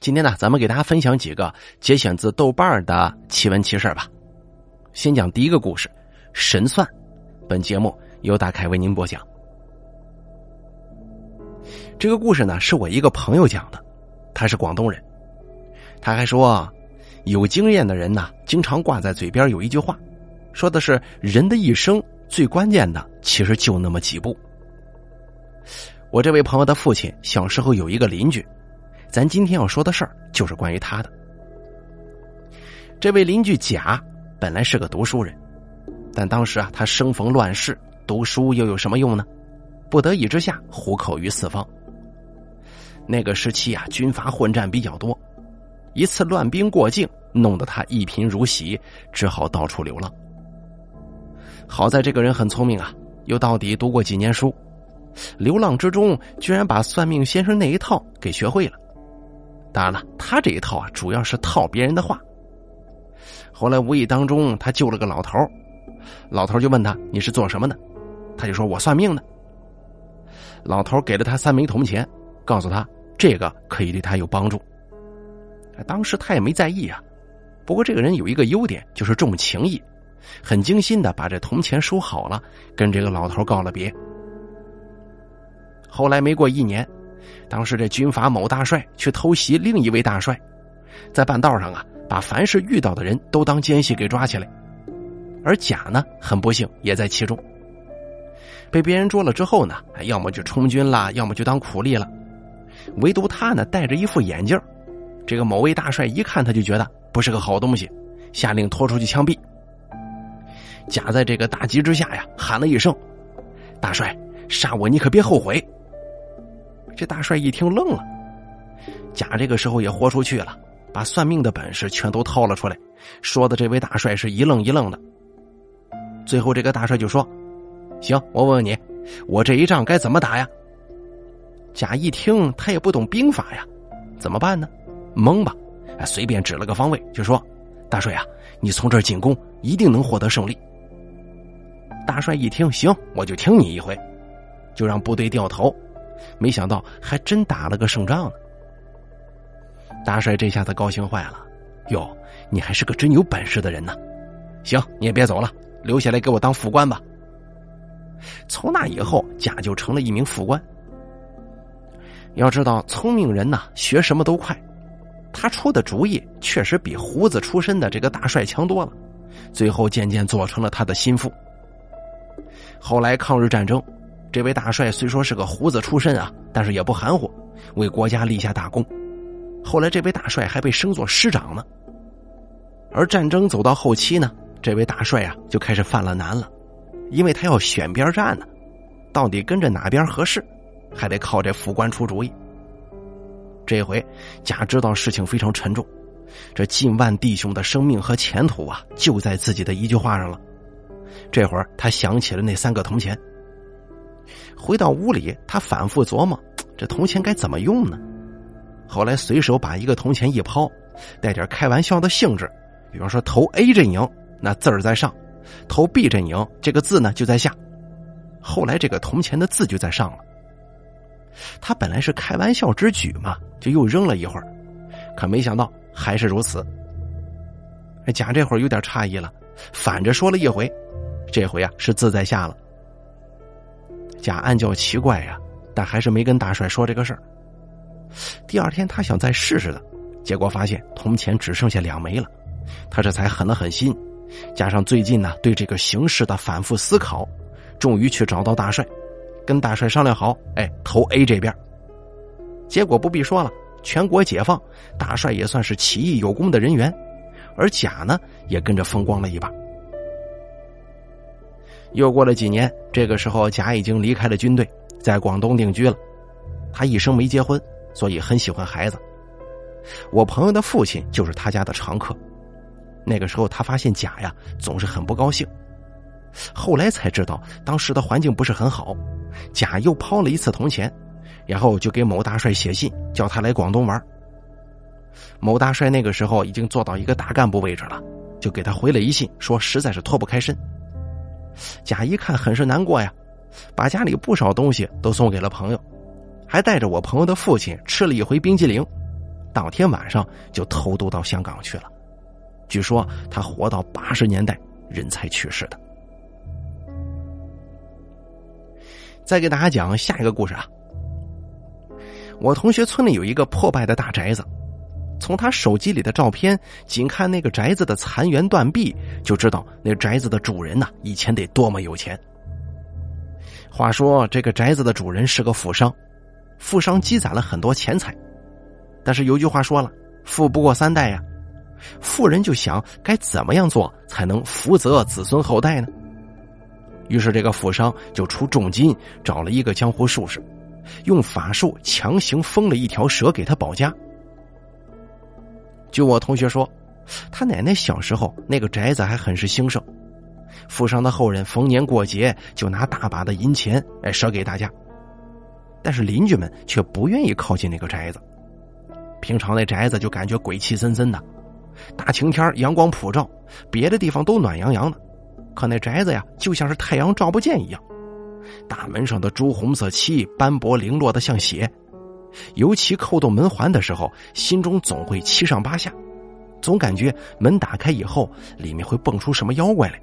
今天呢，咱们给大家分享几个节选自豆瓣的奇闻奇事吧。先讲第一个故事：神算。本节目由大凯为您播讲。这个故事呢，是我一个朋友讲的，他是广东人。他还说，有经验的人呢，经常挂在嘴边有一句话，说的是人的一生最关键的，其实就那么几步。我这位朋友的父亲小时候有一个邻居。咱今天要说的事儿就是关于他的。这位邻居甲本来是个读书人，但当时啊，他生逢乱世，读书又有什么用呢？不得已之下，虎口于四方。那个时期啊，军阀混战比较多，一次乱兵过境，弄得他一贫如洗，只好到处流浪。好在这个人很聪明啊，又到底读过几年书，流浪之中居然把算命先生那一套给学会了。当然了，他这一套啊，主要是套别人的话。后来无意当中，他救了个老头老头就问他：“你是做什么的？”他就说：“我算命的。”老头给了他三枚铜钱，告诉他这个可以对他有帮助。当时他也没在意啊。不过这个人有一个优点，就是重情义，很精心的把这铜钱收好了，跟这个老头告了别。后来没过一年。当时这军阀某大帅去偷袭另一位大帅，在半道上啊，把凡是遇到的人都当奸细给抓起来，而甲呢，很不幸也在其中。被别人捉了之后呢，要么就充军了，要么就当苦力了。唯独他呢，戴着一副眼镜，这个某位大帅一看他就觉得不是个好东西，下令拖出去枪毙。甲在这个大急之下呀，喊了一声：“大帅，杀我你可别后悔。”这大帅一听愣了，甲这个时候也豁出去了，把算命的本事全都掏了出来，说的这位大帅是一愣一愣的。最后这个大帅就说：“行，我问问你，我这一仗该怎么打呀？”甲一听他也不懂兵法呀，怎么办呢？蒙吧，随便指了个方位就说：“大帅啊，你从这儿进攻，一定能获得胜利。”大帅一听，行，我就听你一回，就让部队掉头。没想到还真打了个胜仗呢。大帅这下子高兴坏了，哟，你还是个真有本事的人呢。行，你也别走了，留下来给我当副官吧。从那以后，甲就成了一名副官。要知道，聪明人呐，学什么都快。他出的主意确实比胡子出身的这个大帅强多了，最后渐渐做成了他的心腹。后来抗日战争。这位大帅虽说是个胡子出身啊，但是也不含糊，为国家立下大功。后来这位大帅还被升作师长呢。而战争走到后期呢，这位大帅啊就开始犯了难了，因为他要选边站呢，到底跟着哪边合适，还得靠这副官出主意。这回甲知道事情非常沉重，这近万弟兄的生命和前途啊，就在自己的一句话上了。这会儿他想起了那三个铜钱。回到屋里，他反复琢磨，这铜钱该怎么用呢？后来随手把一个铜钱一抛，带点开玩笑的性质，比方说投 A 阵营，那字儿在上；投 B 阵营，这个字呢就在下。后来这个铜钱的字就在上了。他本来是开玩笑之举嘛，就又扔了一会儿，可没想到还是如此。贾这会儿有点诧异了，反着说了一回，这回啊是字在下了。甲暗叫奇怪呀，但还是没跟大帅说这个事儿。第二天他想再试试的，结果发现铜钱只剩下两枚了，他这才狠了狠心，加上最近呢对这个形势的反复思考，终于去找到大帅，跟大帅商量好，哎，投 A 这边。结果不必说了，全国解放，大帅也算是起义有功的人员，而甲呢也跟着风光了一把。又过了几年，这个时候甲已经离开了军队，在广东定居了。他一生没结婚，所以很喜欢孩子。我朋友的父亲就是他家的常客。那个时候他发现甲呀总是很不高兴，后来才知道当时的环境不是很好。甲又抛了一次铜钱，然后就给某大帅写信，叫他来广东玩。某大帅那个时候已经做到一个大干部位置了，就给他回了一信，说实在是脱不开身。贾一看很是难过呀，把家里不少东西都送给了朋友，还带着我朋友的父亲吃了一回冰激凌，当天晚上就偷渡到香港去了。据说他活到八十年代人才去世的。再给大家讲下一个故事啊。我同学村里有一个破败的大宅子，从他手机里的照片，仅看那个宅子的残垣断壁，就知道那宅子的主人呐，以前得多么有钱。话说这个宅子的主人是个富商，富商积攒了很多钱财，但是有句话说了，富不过三代呀。富人就想该怎么样做才能福泽子孙后代呢？于是这个富商就出重金找了一个江湖术士。用法术强行封了一条蛇给他保家。据我同学说，他奶奶小时候那个宅子还很是兴盛，富商的后人逢年过节就拿大把的银钱哎赊给大家，但是邻居们却不愿意靠近那个宅子。平常那宅子就感觉鬼气森森的，大晴天阳光普照，别的地方都暖洋洋的，可那宅子呀就像是太阳照不见一样。大门上的朱红色漆斑驳零落的像血，尤其扣动门环的时候，心中总会七上八下，总感觉门打开以后，里面会蹦出什么妖怪来。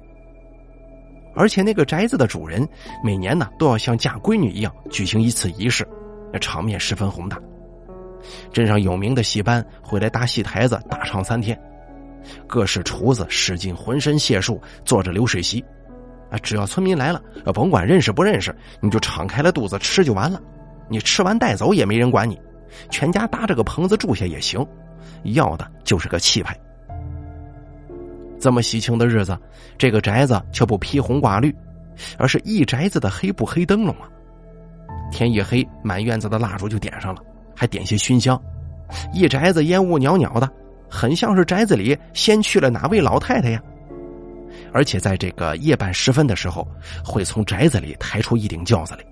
而且那个宅子的主人每年呢都要像嫁闺女一样举行一次仪式，那场面十分宏大。镇上有名的戏班会来搭戏台子大唱三天，各式厨子使尽浑身解数做着流水席。啊，只要村民来了，甭管认识不认识，你就敞开了肚子吃就完了。你吃完带走也没人管你，全家搭着个棚子住下也行，要的就是个气派。这么喜庆的日子，这个宅子却不披红挂绿，而是一宅子的黑布黑灯笼啊。天一黑，满院子的蜡烛就点上了，还点些熏香，一宅子烟雾袅袅的，很像是宅子里先去了哪位老太太呀。而且在这个夜半时分的时候，会从宅子里抬出一顶轿子来，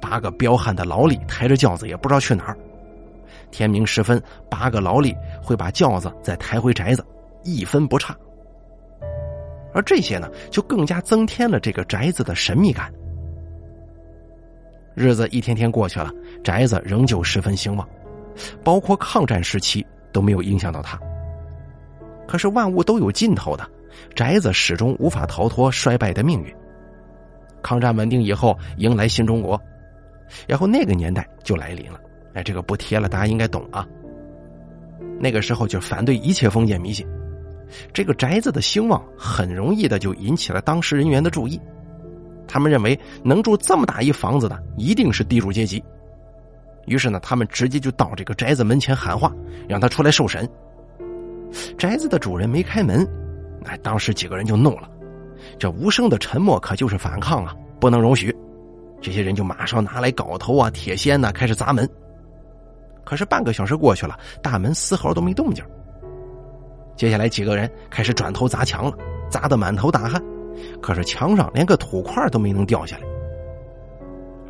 八个彪悍的劳力抬着轿子也不知道去哪儿。天明时分，八个劳力会把轿子再抬回宅子，一分不差。而这些呢，就更加增添了这个宅子的神秘感。日子一天天过去了，宅子仍旧十分兴旺，包括抗战时期都没有影响到它。可是万物都有尽头的。宅子始终无法逃脱衰败的命运。抗战稳定以后，迎来新中国，然后那个年代就来临了。哎，这个不贴了，大家应该懂啊。那个时候就反对一切封建迷信，这个宅子的兴旺很容易的就引起了当时人员的注意。他们认为能住这么大一房子的一定是地主阶级，于是呢，他们直接就到这个宅子门前喊话，让他出来受审。宅子的主人没开门。哎，当时几个人就怒了，这无声的沉默可就是反抗啊，不能容许。这些人就马上拿来镐头啊、铁锨呢，开始砸门。可是半个小时过去了，大门丝毫都没动静。接下来几个人开始转头砸墙了，砸得满头大汗，可是墙上连个土块都没能掉下来。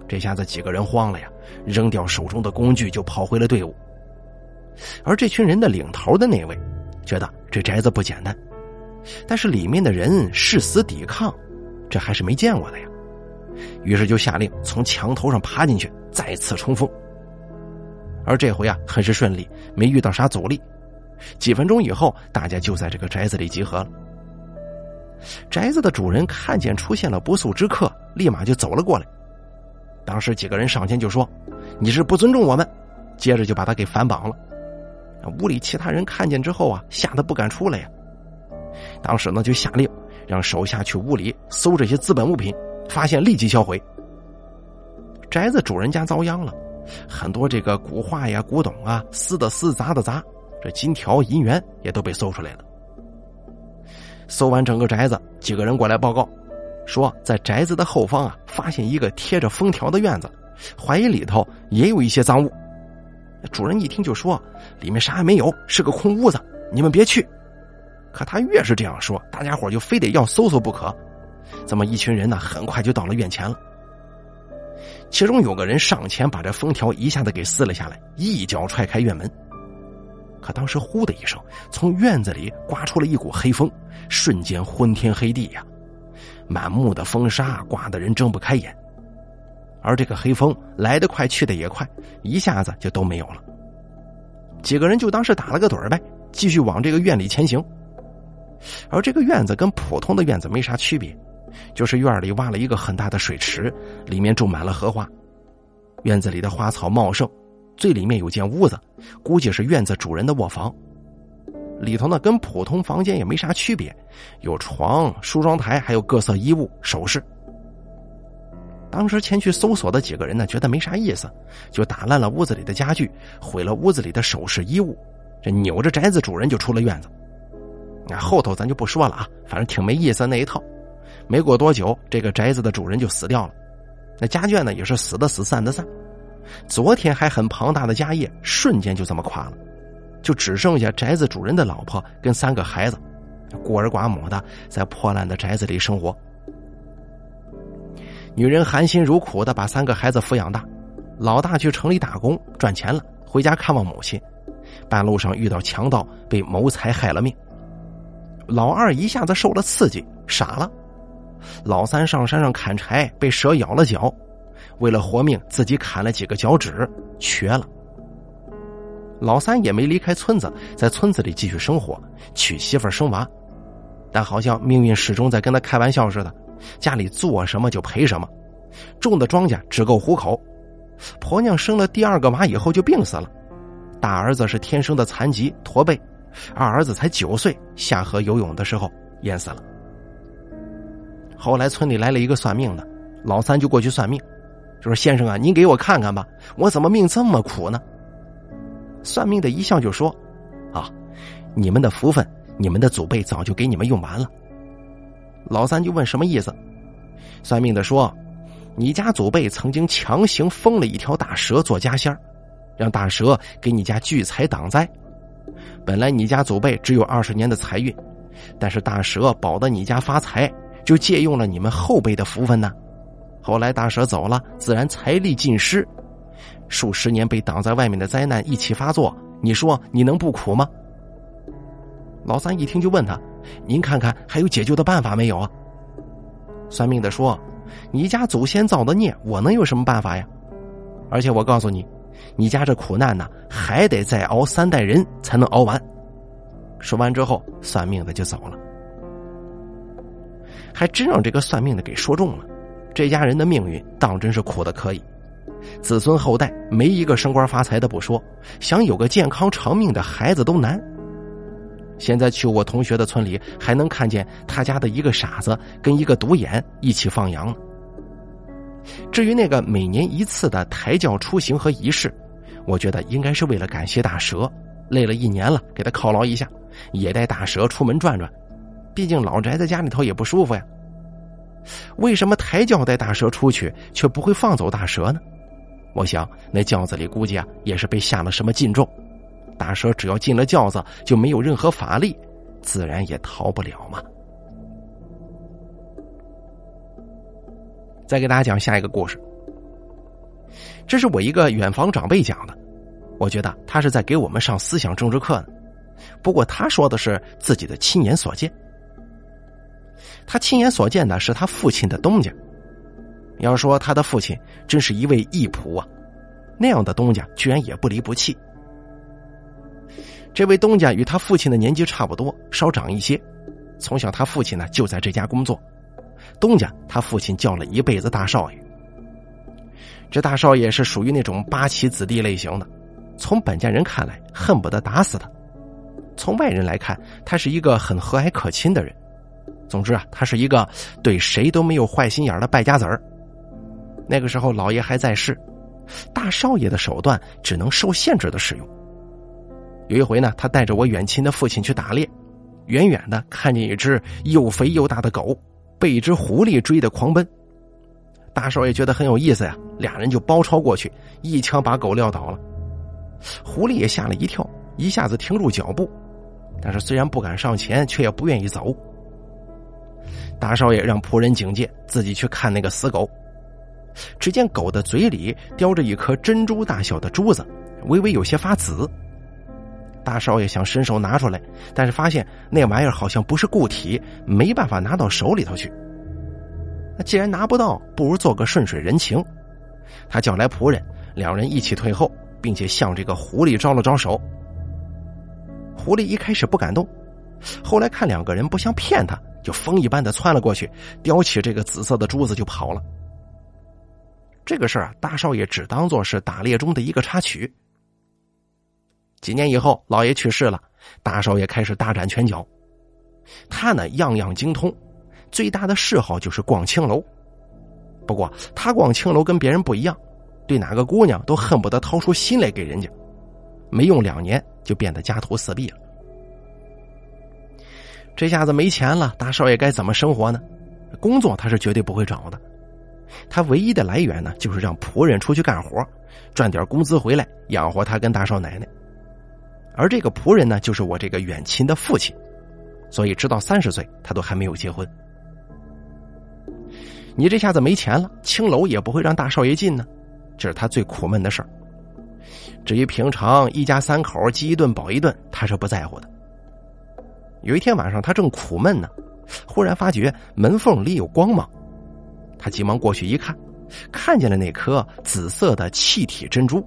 这下子几个人慌了呀，扔掉手中的工具就跑回了队伍。而这群人的领头的那位，觉得这宅子不简单。但是里面的人誓死抵抗，这还是没见过的呀。于是就下令从墙头上爬进去，再次冲锋。而这回啊，很是顺利，没遇到啥阻力。几分钟以后，大家就在这个宅子里集合了。宅子的主人看见出现了不速之客，立马就走了过来。当时几个人上前就说：“你是不尊重我们。”接着就把他给反绑了。屋里其他人看见之后啊，吓得不敢出来呀。当时呢，就下令让手下去屋里搜这些资本物品，发现立即销毁。宅子主人家遭殃了，很多这个古画呀、古董啊，撕的撕，砸的砸，这金条、银元也都被搜出来了。搜完整个宅子，几个人过来报告，说在宅子的后方啊，发现一个贴着封条的院子，怀疑里头也有一些赃物。主人一听就说，里面啥也没有，是个空屋子，你们别去。可他越是这样说，大家伙就非得要搜搜不可。这么一群人呢，很快就到了院前了。其中有个人上前把这封条一下子给撕了下来，一脚踹开院门。可当时“呼”的一声，从院子里刮出了一股黑风，瞬间昏天黑地呀！满目的风沙，刮得人睁不开眼。而这个黑风来得快，去的也快，一下子就都没有了。几个人就当是打了个盹儿呗，继续往这个院里前行。而这个院子跟普通的院子没啥区别，就是院里挖了一个很大的水池，里面种满了荷花。院子里的花草茂盛，最里面有间屋子，估计是院子主人的卧房。里头呢跟普通房间也没啥区别，有床、梳妆台，还有各色衣物、首饰。当时前去搜索的几个人呢，觉得没啥意思，就打烂了屋子里的家具，毁了屋子里的首饰衣物，这扭着宅子主人就出了院子。那后头咱就不说了啊，反正挺没意思那一套。没过多久，这个宅子的主人就死掉了，那家眷呢也是死的死，散的散。昨天还很庞大的家业，瞬间就这么垮了，就只剩下宅子主人的老婆跟三个孩子，孤儿寡母的在破烂的宅子里生活。女人含辛茹苦的把三个孩子抚养大，老大去城里打工赚钱了，回家看望母亲，半路上遇到强盗，被谋财害了命。老二一下子受了刺激，傻了。老三上山上砍柴，被蛇咬了脚，为了活命，自己砍了几个脚趾，瘸了。老三也没离开村子，在村子里继续生活，娶媳妇生娃，但好像命运始终在跟他开玩笑似的。家里做什么就赔什么，种的庄稼只够糊口。婆娘生了第二个娃以后就病死了，大儿子是天生的残疾驼背，二儿子才九岁，下河游泳的时候淹死了。后来村里来了一个算命的，老三就过去算命，就说：“先生啊，您给我看看吧，我怎么命这么苦呢？”算命的一笑就说：“啊，你们的福分，你们的祖辈早就给你们用完了。”老三就问什么意思？算命的说：“你家祖辈曾经强行封了一条大蛇做家仙让大蛇给你家聚财挡灾。本来你家祖辈只有二十年的财运，但是大蛇保得你家发财，就借用了你们后辈的福分呢。后来大蛇走了，自然财力尽失，数十年被挡在外面的灾难一起发作。你说你能不苦吗？”老三一听就问他。您看看还有解救的办法没有啊？算命的说：“你家祖先造的孽，我能有什么办法呀？而且我告诉你，你家这苦难呢，还得再熬三代人才能熬完。”说完之后，算命的就走了。还真让这个算命的给说中了，这家人的命运当真是苦的可以，子孙后代没一个升官发财的不说，想有个健康长命的孩子都难。现在去我同学的村里，还能看见他家的一个傻子跟一个独眼一起放羊呢。至于那个每年一次的抬轿出行和仪式，我觉得应该是为了感谢大蛇，累了一年了，给他犒劳一下，也带大蛇出门转转。毕竟老宅在家里头也不舒服呀。为什么抬轿带大蛇出去，却不会放走大蛇呢？我想那轿子里估计啊，也是被下了什么禁咒。大蛇只要进了轿子，就没有任何法力，自然也逃不了嘛。再给大家讲下一个故事，这是我一个远房长辈讲的，我觉得他是在给我们上思想政治课呢。不过他说的是自己的亲眼所见，他亲眼所见的是他父亲的东家。要说他的父亲真是一位义仆啊，那样的东家居然也不离不弃。这位东家与他父亲的年纪差不多，稍长一些。从小他父亲呢就在这家工作。东家他父亲叫了一辈子大少爷。这大少爷是属于那种八旗子弟类型的，从本家人看来恨不得打死他。从外人来看，他是一个很和蔼可亲的人。总之啊，他是一个对谁都没有坏心眼的败家子儿。那个时候老爷还在世，大少爷的手段只能受限制的使用。有一回呢，他带着我远亲的父亲去打猎，远远的看见一只又肥又大的狗被一只狐狸追的狂奔。大少爷觉得很有意思呀，俩人就包抄过去，一枪把狗撂倒了。狐狸也吓了一跳，一下子停住脚步，但是虽然不敢上前，却也不愿意走。大少爷让仆人警戒，自己去看那个死狗。只见狗的嘴里叼着一颗珍珠大小的珠子，微微有些发紫。大少爷想伸手拿出来，但是发现那玩意儿好像不是固体，没办法拿到手里头去。那既然拿不到，不如做个顺水人情。他叫来仆人，两人一起退后，并且向这个狐狸招了招手，狐狸一开始不敢动，后来看两个人不像骗他，就风一般的窜了过去，叼起这个紫色的珠子就跑了。这个事儿啊，大少爷只当做是打猎中的一个插曲。几年以后，老爷去世了，大少爷开始大展拳脚。他呢，样样精通，最大的嗜好就是逛青楼。不过，他逛青楼跟别人不一样，对哪个姑娘都恨不得掏出心来给人家。没用两年，就变得家徒四壁了。这下子没钱了，大少爷该怎么生活呢？工作他是绝对不会找的，他唯一的来源呢，就是让仆人出去干活，赚点工资回来养活他跟大少奶奶。而这个仆人呢，就是我这个远亲的父亲，所以直到三十岁，他都还没有结婚。你这下子没钱了，青楼也不会让大少爷进呢，这是他最苦闷的事儿。至于平常一家三口饥一顿饱一顿，他是不在乎的。有一天晚上，他正苦闷呢，忽然发觉门缝里有光芒，他急忙过去一看，看见了那颗紫色的气体珍珠。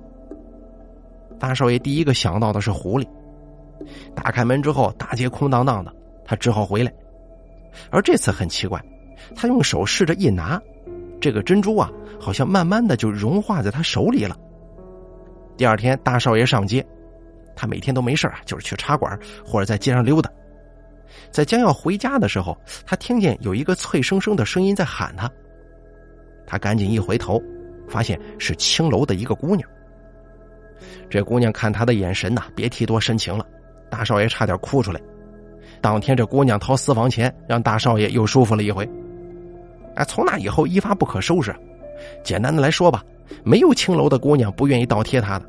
大少爷第一个想到的是狐狸。打开门之后，大街空荡荡的，他只好回来。而这次很奇怪，他用手试着一拿，这个珍珠啊，好像慢慢的就融化在他手里了。第二天，大少爷上街，他每天都没事啊，就是去茶馆或者在街上溜达。在将要回家的时候，他听见有一个脆生生的声音在喊他。他赶紧一回头，发现是青楼的一个姑娘。这姑娘看他的眼神呐，别提多深情了，大少爷差点哭出来。当天，这姑娘掏私房钱，让大少爷又舒服了一回。哎，从那以后一发不可收拾。简单的来说吧，没有青楼的姑娘不愿意倒贴他的。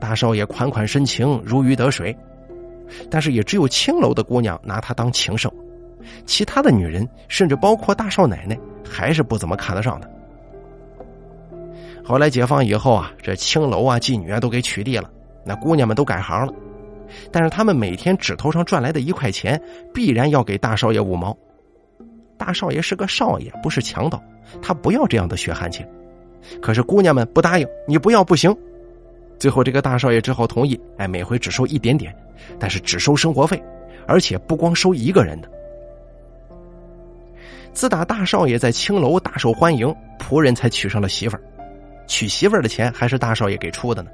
大少爷款款深情，如鱼得水。但是也只有青楼的姑娘拿他当情圣，其他的女人，甚至包括大少奶奶，还是不怎么看得上的。后来解放以后啊，这青楼啊、妓女啊都给取缔了，那姑娘们都改行了。但是他们每天指头上赚来的一块钱，必然要给大少爷五毛。大少爷是个少爷，不是强盗，他不要这样的血汗钱。可是姑娘们不答应，你不要不行。最后这个大少爷只好同意，哎，每回只收一点点，但是只收生活费，而且不光收一个人的。自打大少爷在青楼大受欢迎，仆人才娶上了媳妇儿。娶媳妇儿的钱还是大少爷给出的呢。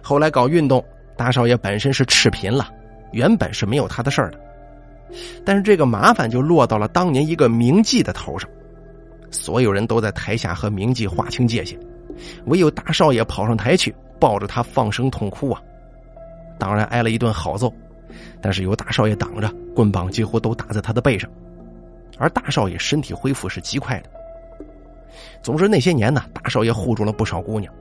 后来搞运动，大少爷本身是赤贫了，原本是没有他的事儿的。但是这个麻烦就落到了当年一个名妓的头上，所有人都在台下和名妓划清界限，唯有大少爷跑上台去，抱着他放声痛哭啊！当然挨了一顿好揍，但是有大少爷挡着，棍棒几乎都打在他的背上，而大少爷身体恢复是极快的。总之那些年呢，大少爷护住了不少姑娘，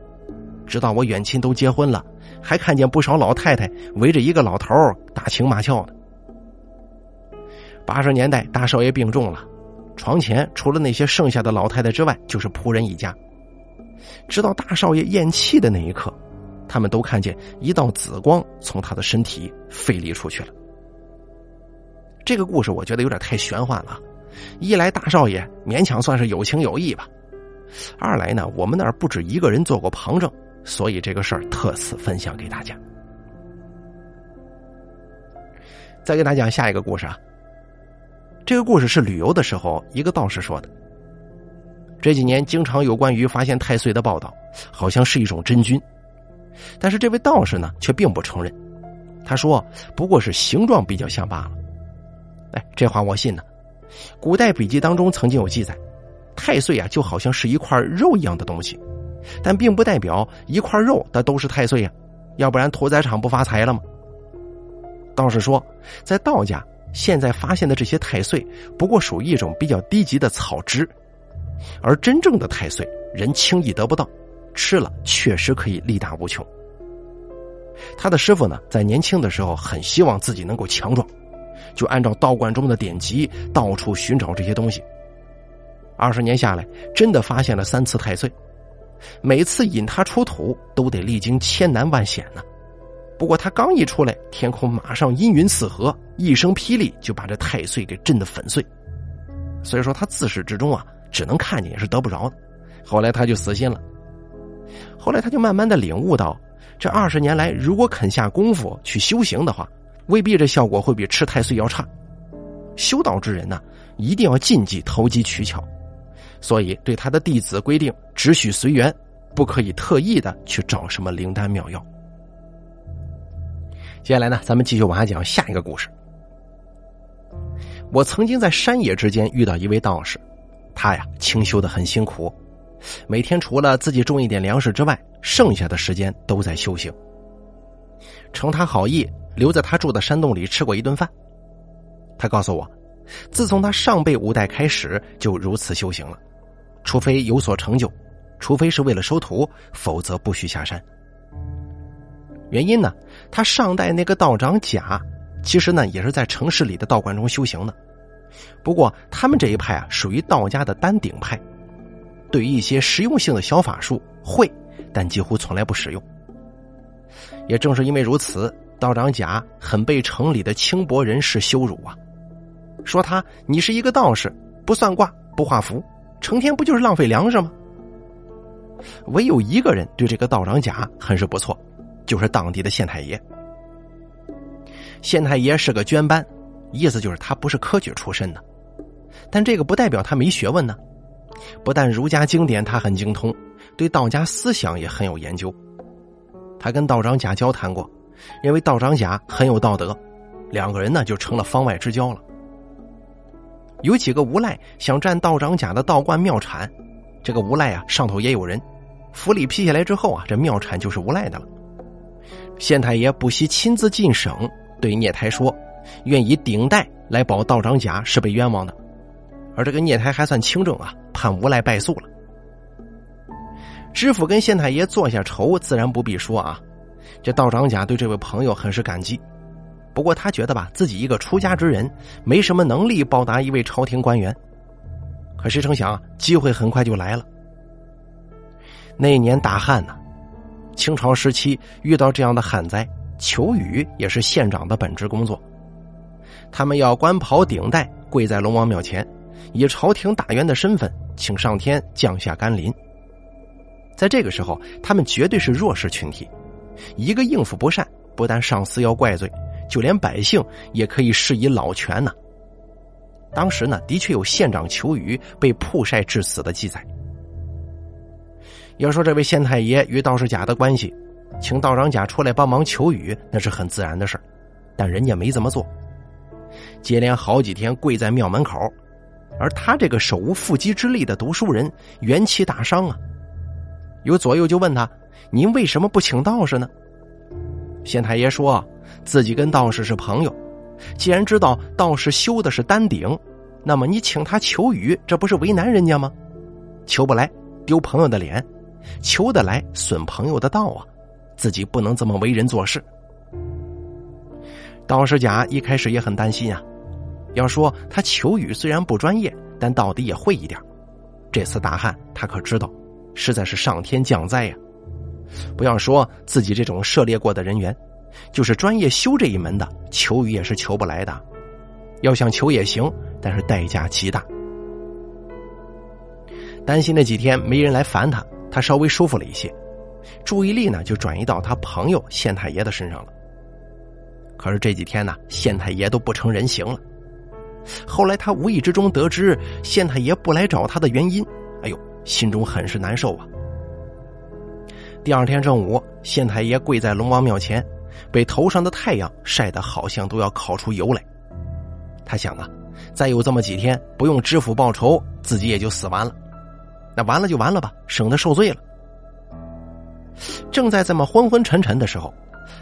直到我远亲都结婚了，还看见不少老太太围着一个老头打情骂俏的。八十年代，大少爷病重了，床前除了那些剩下的老太太之外，就是仆人一家。直到大少爷咽气的那一刻，他们都看见一道紫光从他的身体飞离出去了。这个故事我觉得有点太玄幻了，一来大少爷勉强算是有情有义吧。二来呢，我们那儿不止一个人做过旁证，所以这个事儿特此分享给大家。再给大家讲下一个故事啊。这个故事是旅游的时候一个道士说的。这几年经常有关于发现太岁的报道，好像是一种真菌，但是这位道士呢却并不承认，他说不过是形状比较像罢了。哎，这话我信呢。古代笔记当中曾经有记载。太岁啊，就好像是一块肉一样的东西，但并不代表一块肉的都是太岁呀，要不然屠宰场不发财了吗？道士说，在道家现在发现的这些太岁，不过属于一种比较低级的草枝，而真正的太岁人轻易得不到，吃了确实可以力大无穷。他的师傅呢，在年轻的时候很希望自己能够强壮，就按照道观中的典籍到处寻找这些东西。二十年下来，真的发现了三次太岁，每次引他出土都得历经千难万险呢。不过他刚一出来，天空马上阴云四合，一声霹雳就把这太岁给震得粉碎。所以说他自始至终啊，只能看见也是得不着的。后来他就死心了。后来他就慢慢的领悟到，这二十年来，如果肯下功夫去修行的话，未必这效果会比吃太岁要差。修道之人呢，一定要禁忌投机取巧，所以对他的弟子规定，只许随缘，不可以特意的去找什么灵丹妙药。接下来呢，咱们继续往下讲下一个故事。我曾经在山野之间遇到一位道士，他呀清修的很辛苦，每天除了自己种一点粮食之外，剩下的时间都在修行。承他好意，留在他住的山洞里吃过一顿饭。他告诉我，自从他上辈五代开始就如此修行了，除非有所成就，除非是为了收徒，否则不许下山。原因呢？他上代那个道长甲，其实呢也是在城市里的道观中修行的，不过他们这一派啊属于道家的丹顶派，对于一些实用性的小法术会，但几乎从来不使用。也正是因为如此，道长甲很被城里的轻薄人士羞辱啊，说他你是一个道士，不算卦不画符，成天不就是浪费粮食吗？唯有一个人对这个道长甲很是不错。就是当地的县太爷，县太爷是个捐班，意思就是他不是科举出身的，但这个不代表他没学问呢。不但儒家经典他很精通，对道家思想也很有研究。他跟道长甲交谈过，认为道长甲很有道德，两个人呢就成了方外之交了。有几个无赖想占道长甲的道观庙产，这个无赖啊上头也有人，府里批下来之后啊，这庙产就是无赖的了。县太爷不惜亲自进省，对聂台说：“愿以顶戴来保道长甲是被冤枉的。”而这个聂台还算清正啊，判无赖败诉了。知府跟县太爷坐下仇，自然不必说啊。这道长甲对这位朋友很是感激，不过他觉得吧，自己一个出家之人，没什么能力报答一位朝廷官员。可谁成想，机会很快就来了。那年大旱呢。清朝时期遇到这样的旱灾，求雨也是县长的本职工作。他们要官袍顶戴，跪在龙王庙前，以朝廷大员的身份，请上天降下甘霖。在这个时候，他们绝对是弱势群体，一个应付不善，不但上司要怪罪，就连百姓也可以施以老拳呢。当时呢，的确有县长求雨被曝晒致死的记载。要说这位县太爷与道士甲的关系，请道长甲出来帮忙求雨，那是很自然的事但人家没这么做，接连好几天跪在庙门口，而他这个手无缚鸡之力的读书人元气大伤啊。有左右就问他：“您为什么不请道士呢？”县太爷说：“自己跟道士是朋友，既然知道道士修的是丹顶，那么你请他求雨，这不是为难人家吗？求不来，丢朋友的脸。”求得来损朋友的道啊，自己不能这么为人做事。道士甲一开始也很担心啊，要说他求雨虽然不专业，但到底也会一点。这次大旱他可知道，实在是上天降灾呀。不要说自己这种涉猎过的人员，就是专业修这一门的，求雨也是求不来的。要想求也行，但是代价极大。担心那几天没人来烦他。他稍微舒服了一些，注意力呢就转移到他朋友县太爷的身上了。可是这几天呢，县太爷都不成人形了。后来他无意之中得知县太爷不来找他的原因，哎呦，心中很是难受啊。第二天正午，县太爷跪在龙王庙前，被头上的太阳晒得好像都要烤出油来。他想啊，再有这么几天不用知府报仇，自己也就死完了。那完了就完了吧，省得受罪了。正在这么昏昏沉沉的时候，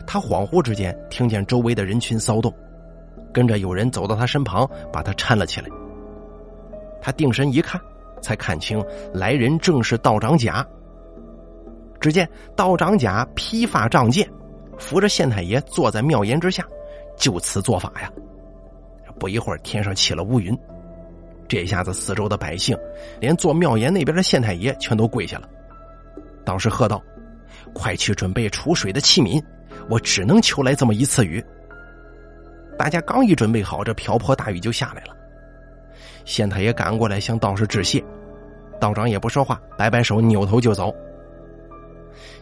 他恍惚之间听见周围的人群骚动，跟着有人走到他身旁，把他搀了起来。他定神一看，才看清来人正是道长甲。只见道长甲披发仗剑，扶着县太爷坐在庙檐之下，就此做法呀。不一会儿，天上起了乌云。这下子，四周的百姓，连做庙檐那边的县太爷全都跪下了。道士喝道：“快去准备储水的器皿，我只能求来这么一次雨。”大家刚一准备好，这瓢泼大雨就下来了。县太爷赶过来向道士致谢，道长也不说话，摆摆手，扭头就走。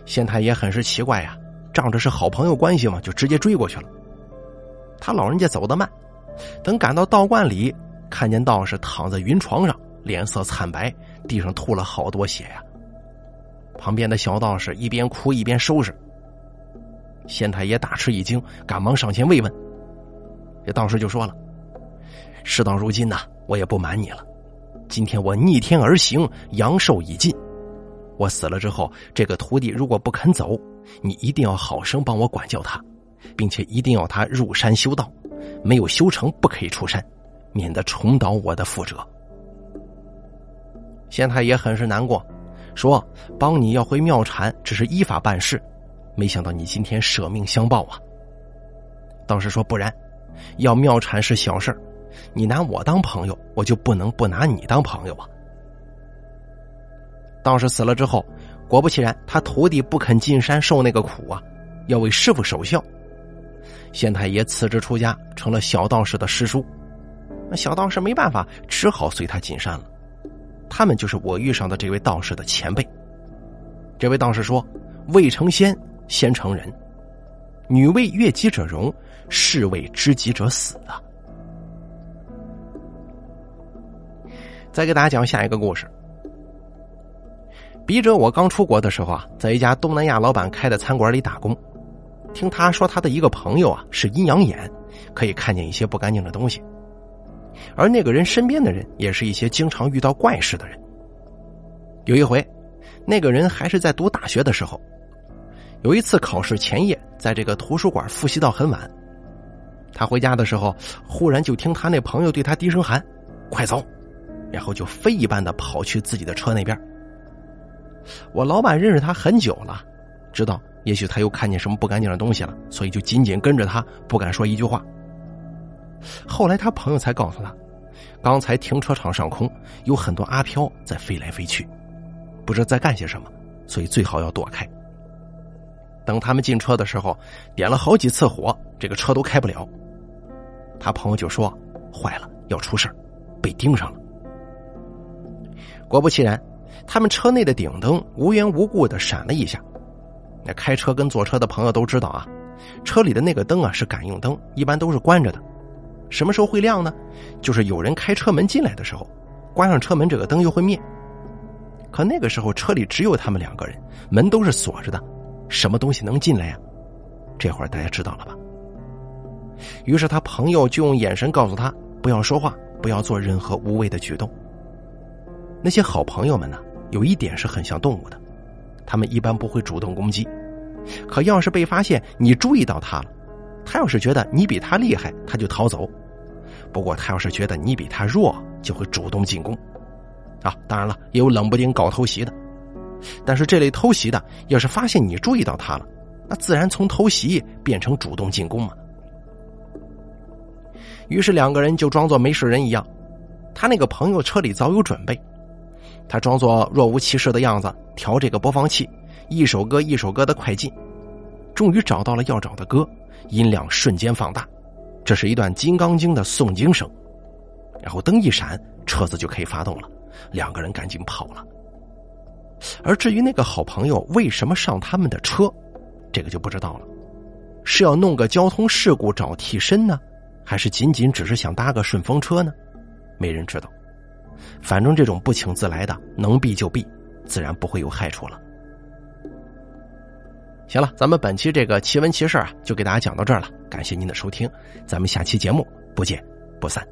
县太爷很是奇怪呀，仗着是好朋友关系嘛，就直接追过去了。他老人家走得慢，等赶到道观里，看见道士躺在云床上，脸色惨白，地上吐了好多血呀。旁边的小道士一边哭一边收拾。县太爷大吃一惊，赶忙上前慰问。这道士就说了：“事到如今呐，我也不瞒你了。今天我逆天而行，阳寿已尽。我死了之后，这个徒弟如果不肯走，你一定要好生帮我管教他，并且一定要他入山修道，没有修成不可以出山，免得重蹈我的覆辙。”县太爷很是难过。说：“帮你要回庙产，只是依法办事，没想到你今天舍命相报啊！”道士说：“不然，要妙禅是小事你拿我当朋友，我就不能不拿你当朋友啊！”道士死了之后，果不其然，他徒弟不肯进山受那个苦啊，要为师傅守孝。县太爷辞职出家，成了小道士的师叔。那小道士没办法，只好随他进山了。他们就是我遇上的这位道士的前辈。这位道士说：“未成仙，先成人；女为悦己者容，士为知己者死。”啊！再给大家讲下一个故事。笔者我刚出国的时候啊，在一家东南亚老板开的餐馆里打工，听他说他的一个朋友啊是阴阳眼，可以看见一些不干净的东西。而那个人身边的人也是一些经常遇到怪事的人。有一回，那个人还是在读大学的时候，有一次考试前夜，在这个图书馆复习到很晚。他回家的时候，忽然就听他那朋友对他低声喊：“快走！”然后就飞一般的跑去自己的车那边。我老板认识他很久了，知道也许他又看见什么不干净的东西了，所以就紧紧跟着他，不敢说一句话。后来他朋友才告诉他，刚才停车场上空有很多阿飘在飞来飞去，不知在干些什么，所以最好要躲开。等他们进车的时候，点了好几次火，这个车都开不了。他朋友就说：“坏了，要出事被盯上了。”果不其然，他们车内的顶灯无缘无故的闪了一下。那开车跟坐车的朋友都知道啊，车里的那个灯啊是感应灯，一般都是关着的。什么时候会亮呢？就是有人开车门进来的时候，关上车门，这个灯又会灭。可那个时候车里只有他们两个人，门都是锁着的，什么东西能进来呀？这会儿大家知道了吧？于是他朋友就用眼神告诉他不要说话，不要做任何无谓的举动。那些好朋友们呢，有一点是很像动物的，他们一般不会主动攻击，可要是被发现你注意到他了。他要是觉得你比他厉害，他就逃走；不过他要是觉得你比他弱，就会主动进攻。啊，当然了，也有冷不丁搞偷袭的。但是这类偷袭的，要是发现你注意到他了，那自然从偷袭变成主动进攻嘛。于是两个人就装作没事人一样。他那个朋友车里早有准备，他装作若无其事的样子，调这个播放器，一首歌一首歌的快进，终于找到了要找的歌。音量瞬间放大，这是一段《金刚经》的诵经声，然后灯一闪，车子就可以发动了。两个人赶紧跑了。而至于那个好朋友为什么上他们的车，这个就不知道了。是要弄个交通事故找替身呢，还是仅仅只是想搭个顺风车呢？没人知道。反正这种不请自来的，能避就避，自然不会有害处了。行了，咱们本期这个奇闻奇事啊，就给大家讲到这儿了。感谢您的收听，咱们下期节目不见不散。